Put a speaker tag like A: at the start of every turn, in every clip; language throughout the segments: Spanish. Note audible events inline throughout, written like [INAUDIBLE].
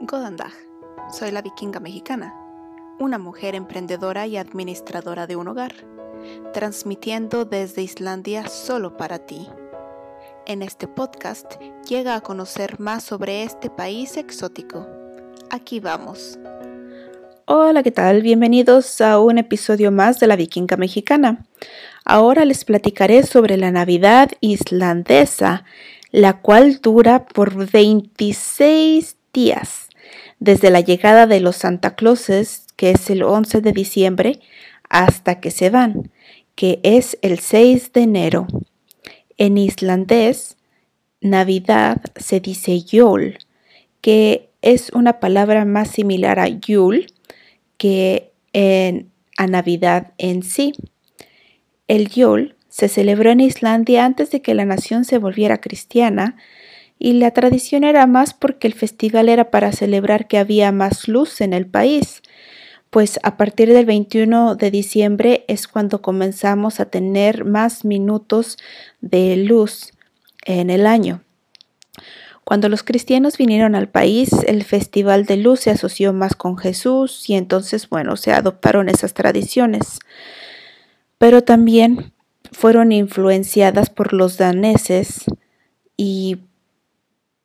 A: Godandag. Soy la vikinga mexicana, una mujer emprendedora y administradora de un hogar, transmitiendo desde Islandia solo para ti. En este podcast llega a conocer más sobre este país exótico. Aquí vamos. Hola, ¿qué tal? Bienvenidos a un episodio más de la vikinga mexicana. Ahora les platicaré sobre la Navidad islandesa, la cual dura por 26 días, desde la llegada de los Santa Clauses, que es el 11 de diciembre, hasta que se van, que es el 6 de enero. En islandés, Navidad se dice Yol, que es una palabra más similar a Yul que en, a Navidad en sí. El Yol se celebró en Islandia antes de que la nación se volviera cristiana y la tradición era más porque el festival era para celebrar que había más luz en el país, pues a partir del 21 de diciembre es cuando comenzamos a tener más minutos de luz en el año. Cuando los cristianos vinieron al país, el Festival de Luz se asoció más con Jesús y entonces, bueno, se adoptaron esas tradiciones pero también fueron influenciadas por los daneses y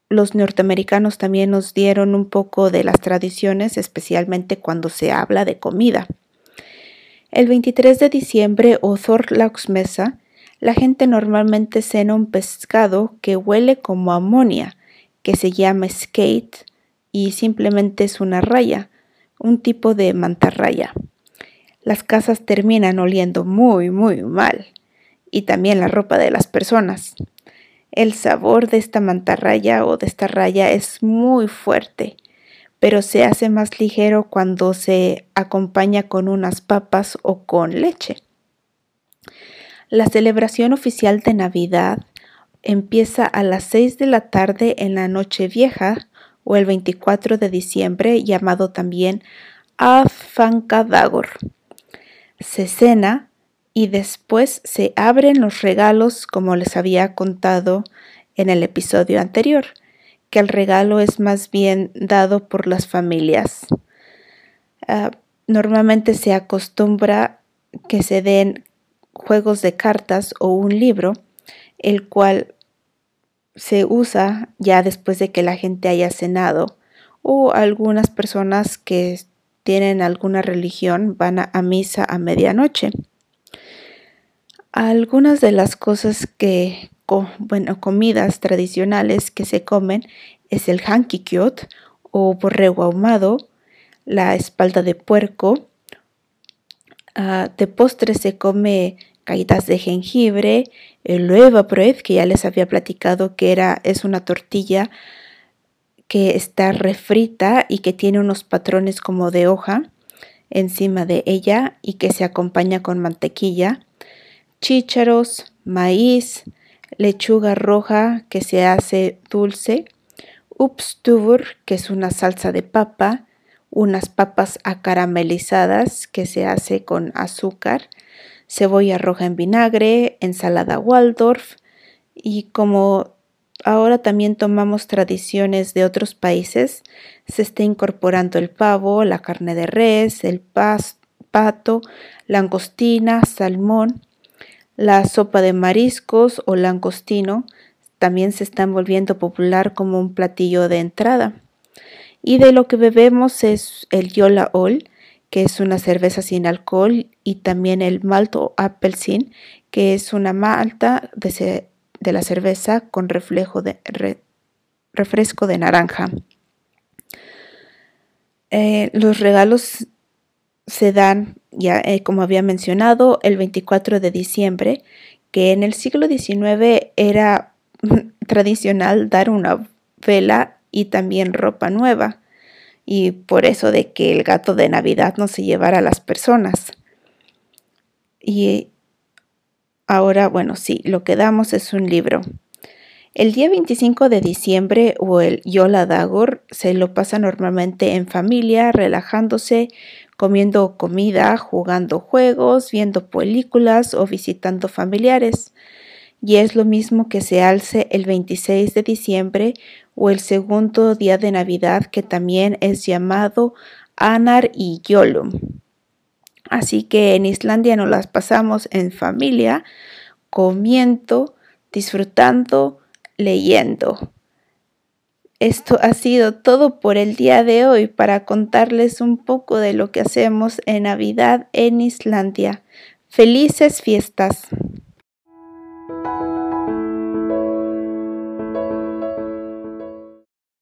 A: los norteamericanos también nos dieron un poco de las tradiciones, especialmente cuando se habla de comida. El 23 de diciembre o Thorlagsmesa, la gente normalmente cena un pescado que huele como amonia, que se llama skate y simplemente es una raya, un tipo de mantarraya las casas terminan oliendo muy, muy mal, y también la ropa de las personas. El sabor de esta mantarraya o de esta raya es muy fuerte, pero se hace más ligero cuando se acompaña con unas papas o con leche. La celebración oficial de Navidad empieza a las 6 de la tarde en la noche vieja o el 24 de diciembre, llamado también Afankadagor se cena y después se abren los regalos como les había contado en el episodio anterior, que el regalo es más bien dado por las familias. Ah, normalmente se acostumbra que se den juegos de cartas o un libro, el cual se usa ya después de que la gente haya cenado o algunas personas que tienen alguna religión van a, misa a medianoche. Algunas de las cosas que, bueno, comidas tradicionales que se comen es el hankikyot o borrego ahumado, la espalda de puerco. Ah, de postre se come caídas de jengibre, el bread, que ya les había platicado que era, es una tortilla que está refrita y que tiene unos patrones como de hoja encima de ella y que se acompaña con mantequilla, chícharos, maíz, lechuga roja que se hace dulce, upstubur que es una salsa de papa, unas papas acaramelizadas que se hace con azúcar, cebolla roja en vinagre, ensalada Waldorf y como ahora también tomamos tradiciones de otros países, se está incorporando el pavo, la carne de res, el pato, langostina, salmón, la sopa de mariscos o langostino también se están volviendo popular como un platillo de entrada. Y de lo que bebemos es el Yola Ol, que es una cerveza sin alcohol, y también el Malto Appelsin, que es una malta de, de la cerveza con reflejo de, refresco de naranja. Eh, los regalos se dan, ya eh, como había mencionado, el 24 de diciembre, que en el siglo XIX era [LAUGHS] tradicional dar una vela y también ropa nueva, y por eso de que el gato de Navidad no se llevara a las personas. Y Ahora, bueno, sí, lo que damos es un libro. El día 25 de diciembre o el Yola Dagor se lo pasa normalmente en familia, relajándose, comiendo comida, jugando juegos, viendo películas o visitando familiares. y es lo mismo que se alce el 26 de diciembre o el segundo día de Navidad que también es llamado Anar y Yolum. Así que en Islandia nos las pasamos en familia, comiendo, disfrutando, leyendo. Esto ha sido todo por el día de hoy para contarles un poco de lo que hacemos en Navidad en Islandia. Felices fiestas.